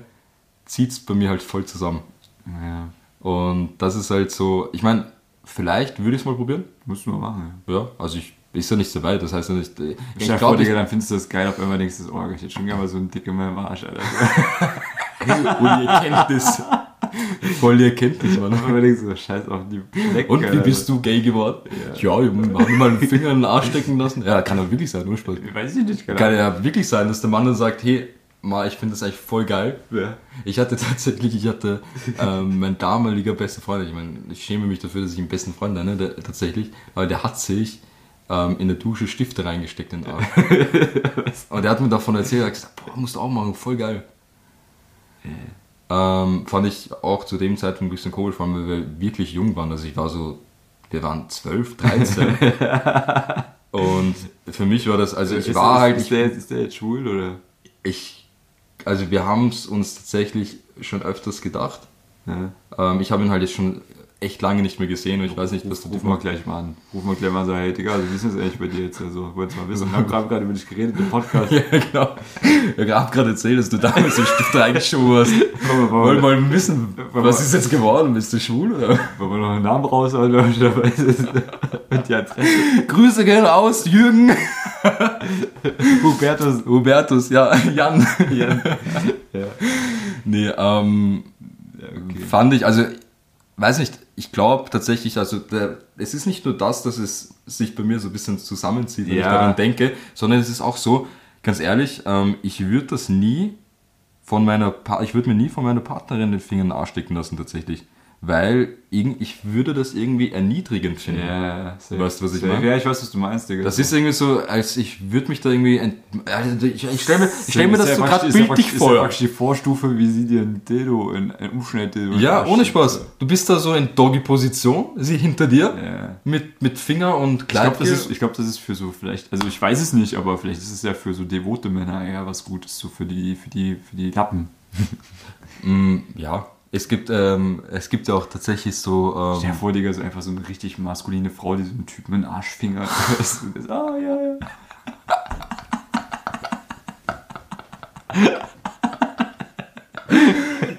zieht es bei mir halt voll zusammen. Ja, Und das ist halt so, ich meine, vielleicht würde ich es mal probieren. du mal machen. Ja. Ja, also ich ist ja nicht so weit, das heißt ja nicht. äh, Ich Ich glaube, Digga, dann findest du das geil, auf einmal denkst du, oh, ich hätte schon gerne mal so einen Dick in meinem Arsch, Alter. und ihr kennt das. Voll Mann. Auf einmal denkst du, scheiß auf die Flecken, Und wie bist du gay geworden? Ja, ich habe mir mal einen Finger in den Arsch stecken lassen. Ja, kann ja wirklich sein, nur Spaß. Weiß ich nicht, keine Kann ja wirklich sein, dass der Mann dann sagt, hey, Ma, ich finde das eigentlich voll geil. Ja. Ich hatte tatsächlich, ich hatte ähm, mein damaliger bester Freund, ich meine, ich schäme mich dafür, dass ich ihn besten Freund nenne, der, tatsächlich, aber der hat sich ähm, in der Dusche Stifte reingesteckt in den Arsch. Und der hat mir davon erzählt, er hat gesagt, boah, musst du auch machen, voll geil. Ähm, fand ich auch zu dem Zeitpunkt ein bisschen komisch, vor allem, weil wir wirklich jung waren. Also ich war so, wir waren 12, 13. Und für mich war das, also ich ist, war halt, Ist der, jetzt- ist der jetzt schwul oder? ich, also wir haben es uns tatsächlich schon öfters gedacht. Ja. Ähm, ich habe ihn halt jetzt schon echt lange nicht mehr gesehen und ich weiß nicht, was Ruf, ruf mal gleich mal an. Ruf mal gleich mal so, hey Digga, wie ist das eigentlich bei dir jetzt? Also, wolltest du mal wissen? Wir haben gerade über dich geredet im Podcast. Ja, genau. Ich habe gerade erzählt, dass du damals den Stift reingeschoben hast. Wollen wir- Wollen wollen mal wissen, Wollen was wir- ist jetzt geworden? Bist du schwul oder? wir- wollen wir noch einen Namen raushauen, wenn wir dabei sind? Und die Adresse. Grüße gehen raus, Jürgen. Hubertus. Hubertus, ja, Jan. Jan. Ja. Nee, ähm, ja, okay. fand ich, also, weiß nicht, ich glaube tatsächlich, also, der, es ist nicht nur das, dass es sich bei mir so ein bisschen zusammenzieht, wenn ich Ja. daran denke, sondern es ist auch so, ganz ehrlich, ähm, ich würde das nie von meiner, Pa- ich würde mir nie von meiner Partnerin den Finger in den Arsch stecken lassen, tatsächlich. Weil ich würde das irgendwie erniedrigend finden. Ja, safe. Weißt du, was ich meine? Ja, ich weiß, was du meinst, Digga. Das ist irgendwie so, als ich würde mich da irgendwie, ent, also ich, ich stelle mir, ich stell mir das so gerade bildlich praktisch- Ist ja vor. die Vorstufe, wie sie dir ein Dildo, in, ein Umschnitt-Dildo in den Ja, ohne. Spaß. Du bist da so in Doggy-Position, sie hinter dir, Ja. mit, mit Finger und Ich glaube, Kleid. das, glaub, das ist für so vielleicht, also ich weiß es nicht, aber vielleicht ist es ja für so devote Männer eher was Gutes, so für die, für die, für die Lappen. Mm, ja, es gibt, ähm, es gibt ja auch tatsächlich so, Stell dir ähm, vor, Digga, so einfach so eine richtig maskuline Frau, die so einen Typen in den Arschfinger. Ah, ja, ja.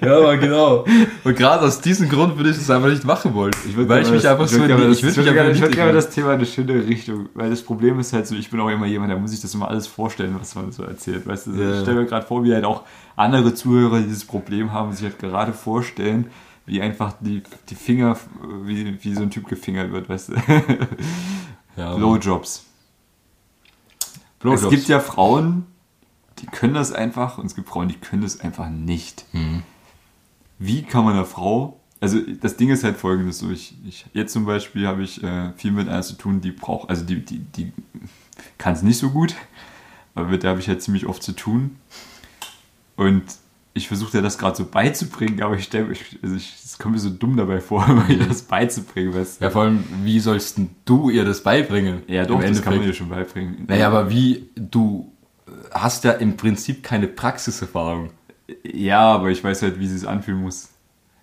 Ja, aber genau. Und gerade aus diesem Grund würde ich das einfach nicht machen wollen. Ich würd weil ich mich das- einfach so ich würde gerne- würd das Thema in eine schöne Richtung, weil das Problem ist halt so, ich bin auch immer jemand, der muss sich das immer alles vorstellen, was man so erzählt. Weißt du, Ja. ich stelle mir gerade vor, wie halt auch andere Zuhörer die dieses Problem haben, sich halt gerade vorstellen, wie einfach die, die Finger, wie, wie so ein Typ gefingert wird, weißt du. Ja, Blowjobs. Blowjobs. Es gibt ja Frauen, die können das einfach und es gibt Frauen, die können das einfach nicht. Mhm. Wie kann man einer Frau, also das Ding ist halt folgendes, so ich, ich jetzt zum Beispiel habe ich äh, viel mit einer zu tun, die braucht, also die, die, die kann es nicht so gut, aber mit der habe ich halt ziemlich oft zu tun und ich versuche dir das gerade so beizubringen, aber ich stelle mich, also ich, es kommt mir so dumm dabei vor, mir das beizubringen, weißt du? Ja, vor allem, wie sollst denn du ihr das beibringen? Ja, doch, das kann man dir schon beibringen. Naja, aber wie, du hast ja im Prinzip keine Praxiserfahrung. Ja, aber ich weiß halt, wie sie es anfühlen muss.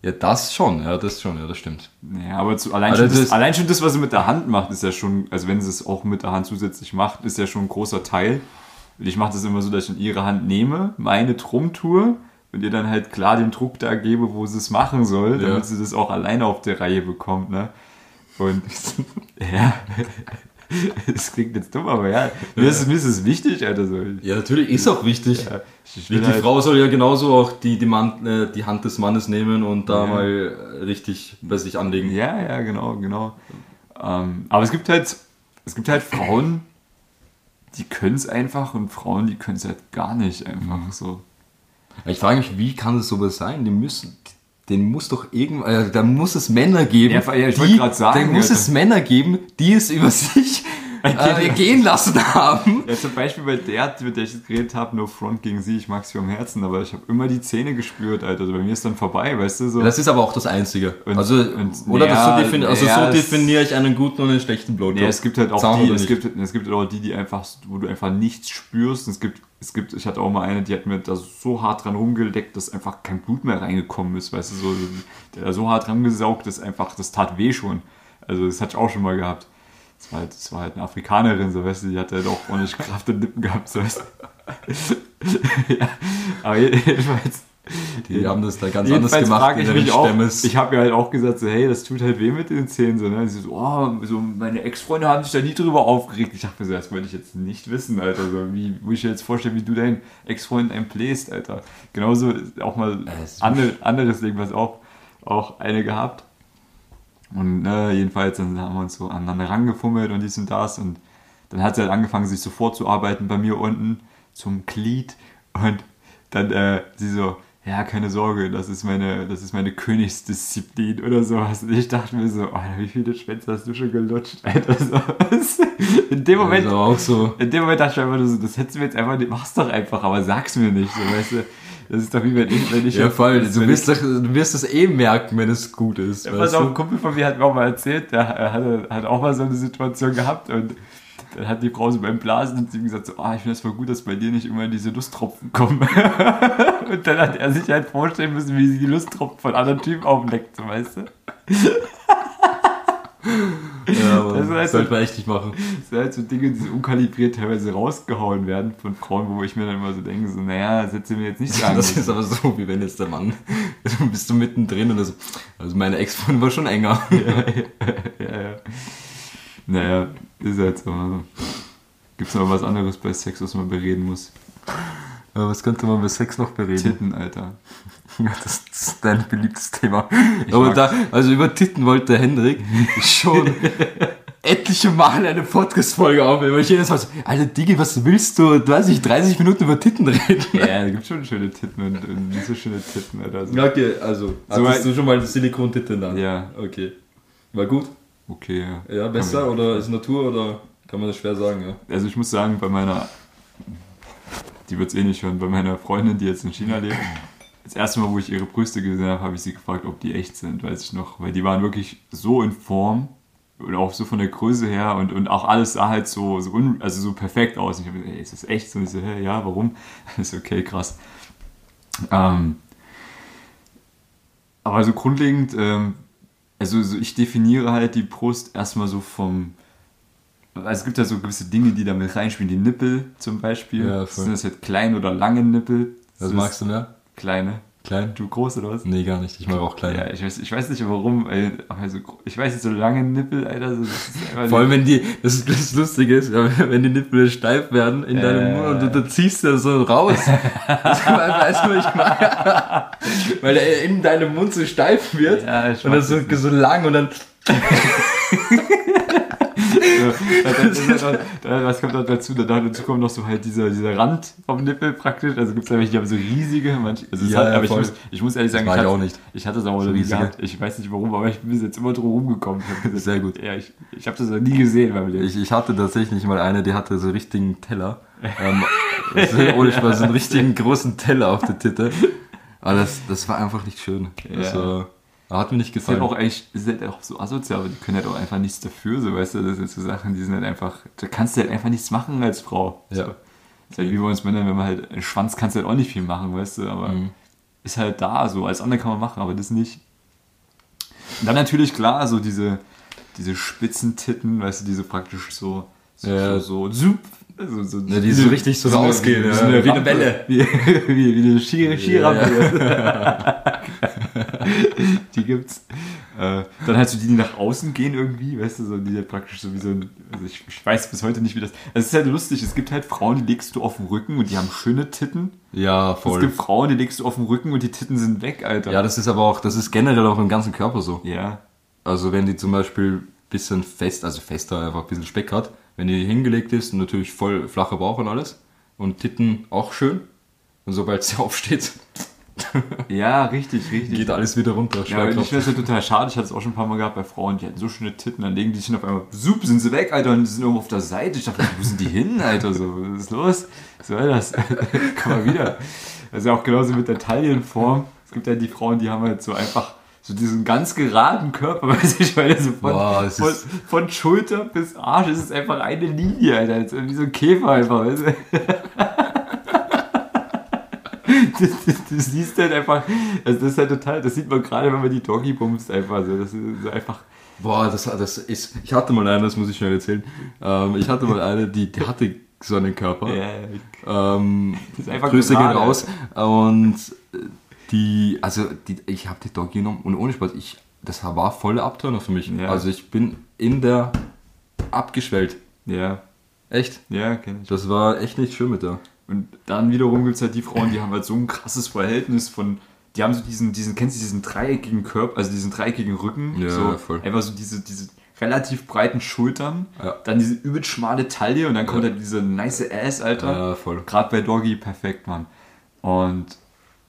Ja, das schon, ja, das schon, ja, das stimmt. Ja, aber zu, allein, Aber schon das, das- allein schon das, was sie mit der Hand macht, ist ja schon, also wenn sie es auch mit der Hand zusätzlich macht, ist ja schon ein großer Teil. Und ich mache das immer so, dass ich in ihre Hand nehme, meine Drum tue und ihr dann halt klar den Druck da gebe, wo sie es machen soll, Ja. damit sie das auch alleine auf der Reihe bekommt, ne? Und ja, es klingt jetzt dumm, aber ja, mir ist, mir ist es wichtig, Alter. So. Ja, natürlich ist auch wichtig. Ja, Die, halt- Frau soll ja genauso auch die, die, Mann, äh, die Hand des Mannes nehmen und da Ja. mal richtig bei sich anlegen. Ja, ja, genau, genau. Ähm, aber es gibt halt, es gibt halt Frauen, die können es einfach und Frauen, die können es halt gar nicht einfach so. Ich frage mich, wie kann es sowas sein? Die müssen, den muss doch irgendwann, äh, da muss es Männer geben. Ja, ich wollte grad sagen, Da muss es Männer geben, die es über sich äh, gehen lassen haben. Ja, zum Beispiel bei der, mit der ich jetzt geredet habe, No Front gegen sie, ich mag sie vom Herzen, aber ich habe immer die Zähne gespürt, Alter. Also bei mir ist dann vorbei, weißt du, so. Das ist aber auch das Einzige. Und- also, und- oder ja, das so, defini also ja, so definiere ich einen guten und einen schlechten Blowjob. Ja, es gibt halt auch Zahn die, es gibt, es gibt halt auch die, die einfach, wo du einfach nichts spürst. Und es gibt, es gibt, ich hatte auch mal eine, die hat mir da so hart dran rumgeleckt, dass einfach kein Blut mehr reingekommen ist, weißt du, so, der da so hart dran gesaugt, dass einfach, das tat weh schon. Also, das hatte ich auch schon mal gehabt. Das war halt, war halt eine Afrikanerin, so, weißt du, die hat halt auch ordentlich Kraft in den Lippen gehabt, so, weißt du. ja, aber jedenfalls, Die haben das da ganz anders gemacht in auch, Stämmes. ich habe ja halt auch gesagt, so, hey, das tut halt weh mit den Zähnen, so, ne? Sie so, oh, so, meine Ex-Freunde haben sich da nie drüber aufgeregt. Ich dachte mir so, das wollte ich jetzt nicht wissen, Alter, so, wie, wo ich dir jetzt vorstelle, wie du deinen Ex-Freund einbläst, Alter. Genauso auch mal Es andere, anderes Ding, was auch, auch eine gehabt. Und ne, jedenfalls, dann haben wir uns so aneinander rangefummelt und dies und das und dann hat sie halt angefangen, sich so vorzuarbeiten bei mir unten zum Glied und dann äh, sie so, ja, keine Sorge, das ist meine, das ist meine Königsdisziplin oder sowas. Und ich dachte mir so, Alter, wie viele Schwänze hast du schon gelutscht, Alter, sowas. In dem Moment, also auch so. in dem Moment dachte ich einfach nur so, das hättest du mir jetzt einfach nicht, mach's doch einfach, aber sag's mir nicht, so, weißt du. Das ist doch wie wenn ich, wenn ich Ja, voll. Du wirst, doch, du wirst es eh merken, wenn es gut ist. ja, pass auf, ein? Kumpel von mir hat mir auch mal erzählt, der hatte, hat auch mal so eine Situation gehabt und dann hat die Frau so beim Blasen und sie gesagt, so, ah, ich finde es voll gut, dass bei dir nicht immer diese Lusttropfen kommen. und dann hat er sich halt vorstellen müssen, wie sie die Lusttropfen von anderen Typen aufleckt, so, weißt du? Ja, aber Das halt sollte so- man echt nicht machen. Das sind halt so Dinge, die so unkalibriert teilweise rausgehauen werden von Frauen, wo ich mir dann immer so denke, so, naja, das du mir jetzt nicht sagen Das ist aber so, wie wenn jetzt der Mann, du bist du mittendrin und so, also meine Ex-Freundin war schon enger. ja, ja. Naja, ist halt so. Gibt es noch was anderes bei Sex, was man bereden muss? Aber was könnte man bei Sex noch bereden? Titten, Alter. Ja, das ist dein beliebtes Thema. Ich Aber da, also über Titten wollte Hendrik schon etliche Male eine Podcast-Folge aufnehmen, weil ich jedes Mal so, Alter Digi, was willst du? Du hast nicht 30 Minuten über Titten reden. Ja, da gibt schon schöne Titten und, und nicht so schöne Titten, Alter. So. Okay, also, So hattest ein- du schon mal Silikon-Titten an? Ja, Okay. War gut? okay, ja. Ja, besser oder ist Natur oder kann man das schwer sagen, ja? Also ich muss sagen, bei meiner, die wird es eh nicht hören, bei meiner Freundin, die jetzt in China lebt, das erste Mal, wo ich ihre Brüste gesehen habe, habe ich sie gefragt, ob die echt sind, weiß ich noch. Weil die waren wirklich so in Form und auch so von der Größe her und, und auch alles sah halt so, so, un, also so perfekt aus. Und ich habe gesagt, ey, ist das echt so? Und ich so, hä, ja, warum? Das ist okay, krass. Ähm, aber so grundlegend, ähm, also so ich definiere halt die Brust erstmal so vom, also es gibt ja so gewisse Dinge, die da mit reinspielen. Die Nippel zum Beispiel. Ja. Sind das jetzt kleine oder lange Nippel? Was Sind magst du mehr? Kleine. Klein? Du groß oder was? Nee, gar nicht. Ich mag auch klein. Ja, ich weiß, ich weiß nicht warum, ey, aber so, gro- ich weiß nicht, so lange Nippel, Alter, so, das Vor allem, wenn die, das, ist, das Lustige ist, wenn die Nippel steif werden in deinem Äh. Mund und du, du ziehst da so raus. Das einfach erstmal nicht machen. Weil der in deinem Mund so steif wird. Ja, ich und mag dann so, das so lang und dann. Dann halt auch, dann, was kommt noch dazu? Da- Dazu kommt noch so halt dieser, dieser Rand vom Nippel praktisch. Also gibt es ja welche, die haben so riesige, manche, also Ja, hat, aber ich muss, ich muss ehrlich sagen, ich ich hatte, auch nicht. ich hatte es aber So noch nie gehabt. Ich weiß nicht warum, aber ich bin jetzt immer drum rumgekommen. Gesagt, Sehr gut. Ja, ich, ich habe das noch nie gesehen beim Leben. Ich, ich hatte tatsächlich mal eine, die hatte so richtigen Teller. Ähm, ohne Spaß, so einen richtigen großen Teller auf der Titte. Aber das, das war einfach nicht schön. Ja. war, hat mir nicht gefallen. auch echt, das ist halt auch so asozial, aber die können halt auch einfach nichts dafür, so weißt du, das sind so Sachen, die sind halt einfach, da kannst du halt einfach nichts machen als Frau. Ja. So. Das ist halt wie bei uns Männern, wenn man halt, einen Schwanz kannst du halt auch nicht viel machen, weißt du, aber Mhm. ist halt da, so, als andere kann man machen, aber das nicht. Und dann natürlich klar, so diese, diese spitzen Titten, weißt du, diese praktisch so, so, Ja. so, so, so, so, Ja, die so richtig so rausgehen, wie, ja, so eine wie eine. Welle. Wie, wie, wie eine Ski, Skirampe. die gibt's. Äh, dann halt so die, die nach außen gehen irgendwie, weißt du, so die halt praktisch so wie so ein, also ich, ich weiß bis heute nicht, wie das, es ist halt lustig, es gibt halt Frauen, die legst du auf den Rücken und die haben schöne Titten. Ja, Es voll. gibt Frauen, die legst du auf den Rücken und die Titten sind weg, Alter. Ja, das ist aber auch, das ist generell auch im ganzen Körper so. ja. Also wenn die zum Beispiel ein bisschen fest, also fester, einfach ein bisschen Speck hat, wenn die hingelegt ist, natürlich voll flacher Bauch und alles und Titten auch schön. Und sobald sie aufsteht, Ja, richtig, richtig. geht alles wieder runter. Ja, aber ich finde es halt total schade. Ich hatte es auch schon ein paar Mal gehabt bei Frauen, die hatten so schöne Titten, dann legen die sich auf einmal, sup, sind sie weg, Alter, und die sind irgendwo auf der Seite. Ich dachte, wo sind die hin, Alter? So, was ist los? Was soll das? Komm mal wieder. Das ist ja auch genauso mit der Taillenform. Es gibt ja die Frauen, die haben halt so einfach so diesen ganz geraden Körper, weiß ich, weil so von, Boah, es von, ist- von Schulter bis Arsch ist es einfach eine Linie, Alter. Wie so ein Käfer einfach, weißt du? Du, siehst halt einfach, also das ist halt total, das sieht man gerade, wenn man die Doggy bumst einfach so. Das ist so einfach, Boah, das, das ist. Ich hatte mal eine, das muss ich schnell erzählen. Ähm, ich hatte mal eine, die, die hatte so einen Körper. ja, Ähm, Grüße gehen raus. Und die, also die, ich habe die Dog genommen und ohne Spaß, ich, das war voller Abturner für mich. Ja. Also ich bin in der abgeschwellt. ja, Echt? ja, kenn ich. Das war echt nicht schön mit der. Und dann wiederum gibt es halt die Frauen, die haben halt so ein krasses Verhältnis von, die haben so diesen, diesen, kennst du diesen dreieckigen Körper, also diesen dreieckigen Rücken, Ja, so voll. einfach so diese, diese relativ breiten Schultern, Ja. dann diese übel schmale Taille und dann kommt halt diese nice Ass, Alter. Ja, voll. Gerade bei Doggy perfekt, Mann. Und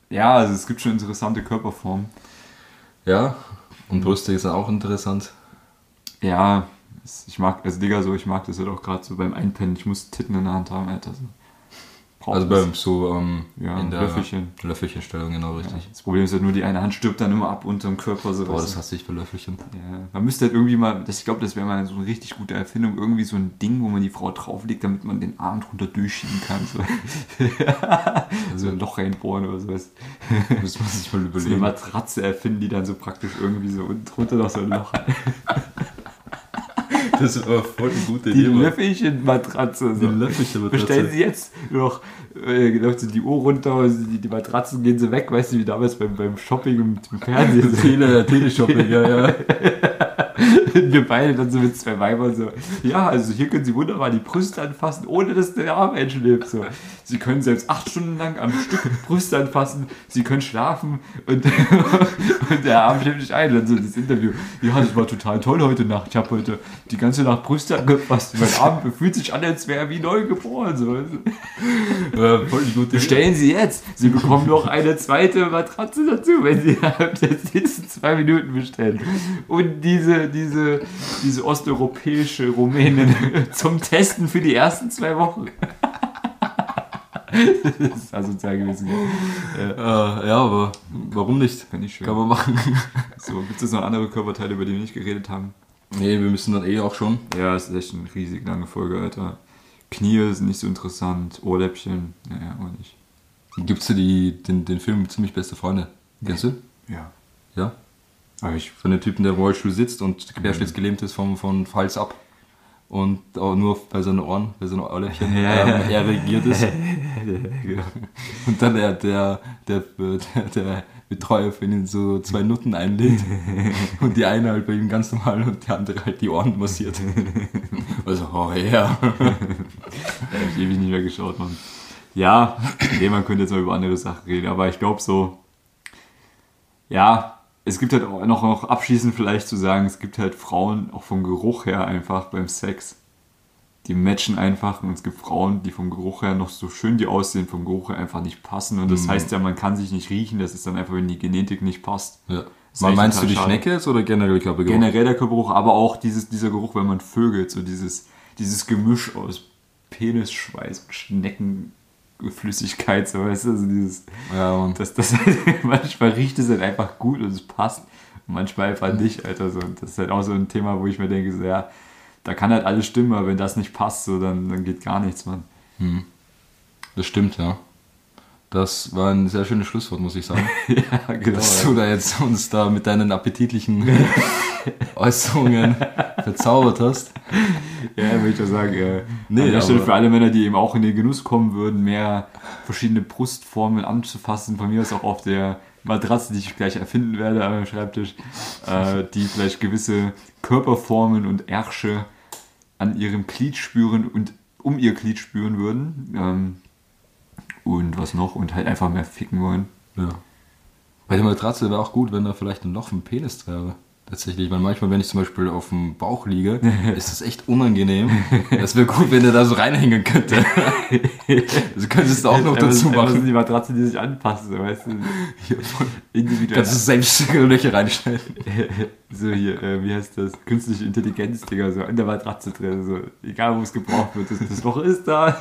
ja, also es gibt schon interessante Körperformen. Ja, und Brüste ist auch interessant. Ja, ich mag, also Digga, so, ich mag das halt auch gerade so beim Einpennen. Ich muss Titten in der Hand haben, Alter. So. Brauch Also beim so ähm, Ja, in der Löffelchen. Löffelchenstellung, genau richtig. Das Problem ist halt nur, die eine Hand stirbt dann immer ab unterm Körper. So, Boah, das du. hasse ich für Löffelchen. ja, man müsste halt irgendwie mal, das, ich glaube, das wäre mal so eine richtig gute Erfindung, irgendwie so ein Ding, wo man die Frau drauflegt, damit man den Arm drunter durchschieben kann. So, so ein Loch reinbohren oder sowas. Muss man sich mal So eine überlegen. Matratze erfinden, die dann so praktisch irgendwie so unten drunter noch so ein Loch hat. Das war voll eine gute Die Idee. Mann. Löffelchen-Matratze. Die So. Löffelchen Bestellen Sie jetzt noch, äh, läuft so die Uhr runter, die, die Matratzen gehen so weg, weißt du, wie damals beim, beim Shopping im, im Fernsehen. Tele, Teleshopping, ja, ja. Wir beide dann so mit zwei Weibern so, ja, also hier können Sie wunderbar die Brüste anfassen, ohne dass der Arm einschläft. So. Sie können selbst acht Stunden lang am Stück Brüste anfassen, Sie können schlafen und, und der Arm schläft nicht ein. Dann so das Interview, ja, das war total toll heute Nacht. Ich habe heute die ganze Nacht Brüste angefasst. Mein Arm fühlt sich an, als wäre er wie neu geboren. So. Idee. Bestellen Sie jetzt. Sie bekommen noch eine zweite Matratze dazu, wenn Sie der nächsten zwei Minuten bestellen. Und diese, diese, diese osteuropäische Rumänin zum Testen für die ersten zwei Wochen. Das ist asozial gewesen. gell? Äh, ja, aber warum nicht? Fand ich schön. Kann man machen. So, gibt es jetzt noch andere Körperteile, über die wir nicht geredet haben? Nee, wir müssen dann eh auch schon. Ja, es ist echt eine riesig lange Folge, Alter. Knie sind nicht so interessant, Ohrläppchen, naja, auch nicht. Gibt's ja die, den, den Film Ziemlich beste Freunde? Kennst du? Ja. Ja. Aber ich, Von dem Typen, der im Rollstuhl sitzt und querschnittsgelähmt ist vom, von Hals ab. und auch nur bei seinen Ohren, bei seinen Ohrläppchen, Ja, ähm, ja. er regiert ist. Und dann der, der, der, der, der Betreuer für ihn so zwei Nutten einlegt und die eine halt bei ihm ganz normal und die andere halt die Ohren massiert. Also, oh ja. Da habe ich ewig nicht mehr geschaut, Mann. Ja, nee, man könnte jetzt mal über andere Sachen reden, aber ich glaube so, ja, es gibt halt auch noch, noch abschließend vielleicht zu sagen, es gibt halt Frauen auch vom Geruch her einfach beim Sex. Die matchen einfach und es gibt Frauen, die vom Geruch her noch so schön die aussehen, vom Geruch her einfach nicht passen. Und das Mhm. heißt ja, man kann sich nicht riechen, das ist dann einfach, wenn die Genetik nicht passt. ja. Mal meinst du die schade. Schnecke jetzt oder generell Körpergeruch? Generell der Körpergeruch, aber auch dieses, dieser Geruch, wenn man vögelt, so dieses, dieses Gemisch aus Penis, Schweiß und Schneckenflüssigkeit, so weißt du, also dieses, Ja, Mann. das, das manchmal riecht es halt einfach gut und es passt und manchmal einfach nicht, Alter, so. Und das ist halt auch so ein Thema, wo ich mir denke, so, ja, da kann halt alles stimmen, aber wenn das nicht passt, so, dann, dann geht gar nichts, Mann. Das stimmt, ja. Das war ein sehr schönes Schlusswort, muss ich sagen. ja, genau. Dass du da jetzt uns da mit deinen appetitlichen Äußerungen verzaubert hast. Ja, würde ich doch sagen. Äh, Nee, an der Stelle für alle Männer, die eben auch in den Genuss kommen würden, mehr verschiedene Brustformen anzufassen, von mir aus auch auf der Matratze, die ich gleich erfinden werde am Schreibtisch, äh, die vielleicht gewisse Körperformen und Ärsche an ihrem Glied spüren und um ihr Glied spüren würden. Ähm, und was noch? Und halt einfach mehr ficken wollen. Ja. Bei der Matratze wäre auch gut, wenn da vielleicht ein Loch im Penis wäre. Tatsächlich, weil manchmal, wenn ich zum Beispiel auf dem Bauch liege, ist das echt unangenehm. Das wäre gut, wenn der da so reinhängen könnte. Das könntest du auch noch dazu einfach so machen. die Matratze, die sich anpasst, weißt du? Individuell. Kannst du selbst Löcher reinschneiden. So hier, äh, wie heißt das? Künstliche Intelligenz, Digga, so in der Matratze drin, so egal wo es gebraucht wird, das, das Loch ist da.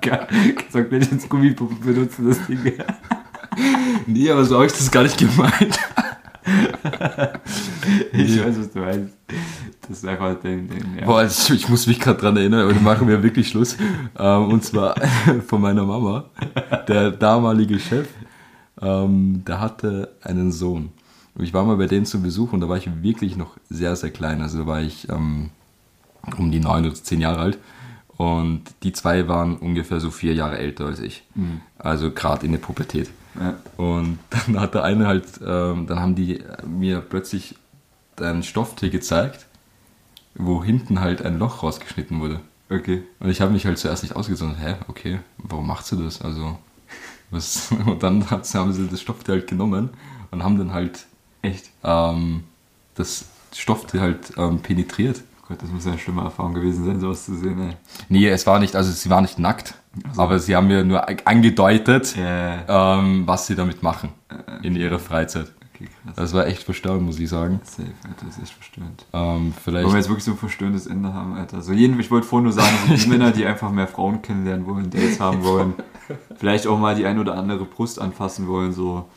Kannst auch gleich ins Gummipuppe benutzen, das Ding. Nee, aber so habe ich das gar nicht gemeint. Ich weiß, was du meinst. Das ist einfach den, den ja. Boah, ich, ich muss mich gerade dran erinnern, aber dann machen wir wirklich Schluss. Ähm, und zwar von meiner Mama. Der damalige Chef, ähm, der hatte einen Sohn. Und ich war mal bei denen zu Besuch und da war ich wirklich noch sehr, sehr klein. Also da war ich ähm, um die neun oder zehn Jahre alt. Und die zwei waren ungefähr so vier Jahre älter als ich. Also gerade in der Pubertät. Ja. Und dann hat der eine halt, ähm, dann haben die mir plötzlich ein Stofftier gezeigt, wo hinten halt ein Loch rausgeschnitten wurde. Okay. Und ich habe mich halt zuerst nicht ausgezogen. Hä, okay, warum macht sie das? Also, was? Und dann hat, haben sie das Stofftier halt genommen und haben dann halt Echt? ähm, das Stofftier halt ähm, penetriert. Gott, das muss eine schlimme Erfahrung gewesen sein, sowas zu sehen, ey. Nee, es war nicht, also sie war nicht nackt, aber sie haben mir nur angedeutet, Ja. ähm, was sie damit machen in ihrer Freizeit. Okay. Das war echt verstörend, muss ich sagen. Safe, Alter, das ist echt verstörend. Ähm, vielleicht. Wollen wir jetzt wirklich so ein verstörendes Ende haben, Alter. So jeden, ich wollte vorhin nur sagen, so die Männer, die einfach mehr Frauen kennenlernen wollen, Dates haben wollen, vielleicht auch mal die ein oder andere Brust anfassen wollen, so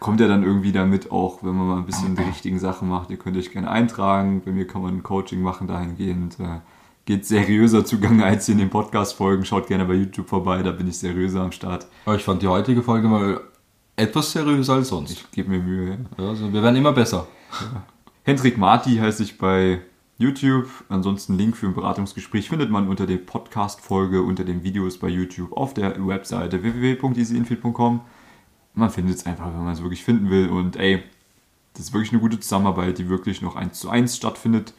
kommt ja dann irgendwie damit auch, wenn man mal ein bisschen die richtigen Sachen macht. Ihr könnt euch gerne eintragen. Bei mir kann man ein Coaching machen dahingehend. Geht seriöser zugange als in den Podcast-Folgen. Schaut gerne bei YouTube vorbei, da bin ich seriöser am Start. Aber ich fand die heutige Folge mal etwas seriöser als sonst. Ich gebe mir Mühe. Ja. Ja, also wir werden immer besser. Hendrik Marti heiße ich bei YouTube. Ansonsten Link für ein Beratungsgespräch findet man unter der Podcast-Folge, unter den Videos bei YouTube auf der Webseite www.easyinfeed.com. Man findet es einfach, wenn man es wirklich finden will. Und ey, das ist wirklich eine gute Zusammenarbeit, die wirklich noch eins zu eins stattfindet.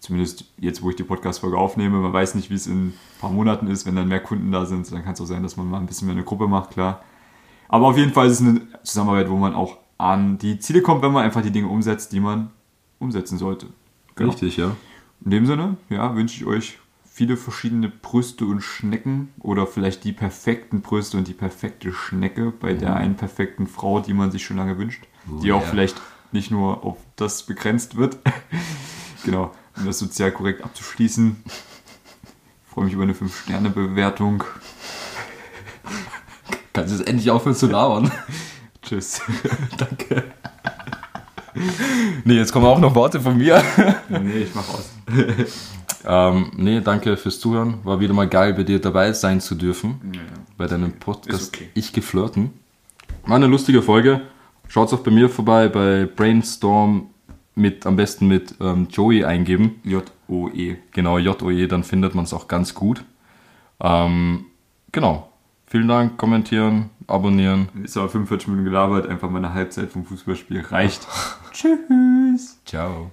Zumindest jetzt, wo ich die Podcast-Folge aufnehme. Man weiß nicht, wie es in ein paar Monaten ist, wenn dann mehr Kunden da sind. Dann kann es auch sein, dass man mal ein bisschen mehr eine Gruppe macht, klar. Aber auf jeden Fall ist es eine Zusammenarbeit, wo man auch an die Ziele kommt, wenn man einfach die Dinge umsetzt, die man umsetzen sollte. Genau. Richtig, ja. In dem Sinne, ja, wünsche ich euch viele verschiedene Brüste und Schnecken oder vielleicht die perfekten Brüste und die perfekte Schnecke bei der einen perfekten Frau, die man sich schon lange wünscht, Oh, die auch ja. vielleicht nicht nur auf das begrenzt wird. genau, um das sozial korrekt abzuschließen. Ich freue mich über eine 5-Sterne-Bewertung. Kannst du jetzt endlich aufhören zu labern? Tschüss. Danke. Nee, jetzt kommen auch noch Worte von mir. nee, ich mach aus. Ähm, nee, danke fürs Zuhören. War wieder mal geil, bei dir dabei sein zu dürfen. Ja, Bei deinem Podcast okay. Ich geflirten. War eine lustige Folge. Schaut auch bei mir vorbei bei Brainstorm mit, am besten mit ähm, Joey eingeben. J-O-E. Genau, J-O-E, dann findet man es auch ganz gut. Ähm, genau. Vielen Dank, kommentieren, abonnieren. Ist aber 45 Minuten gelabert, einfach mal eine Halbzeit vom Fußballspiel reicht. Tschüss. Ciao.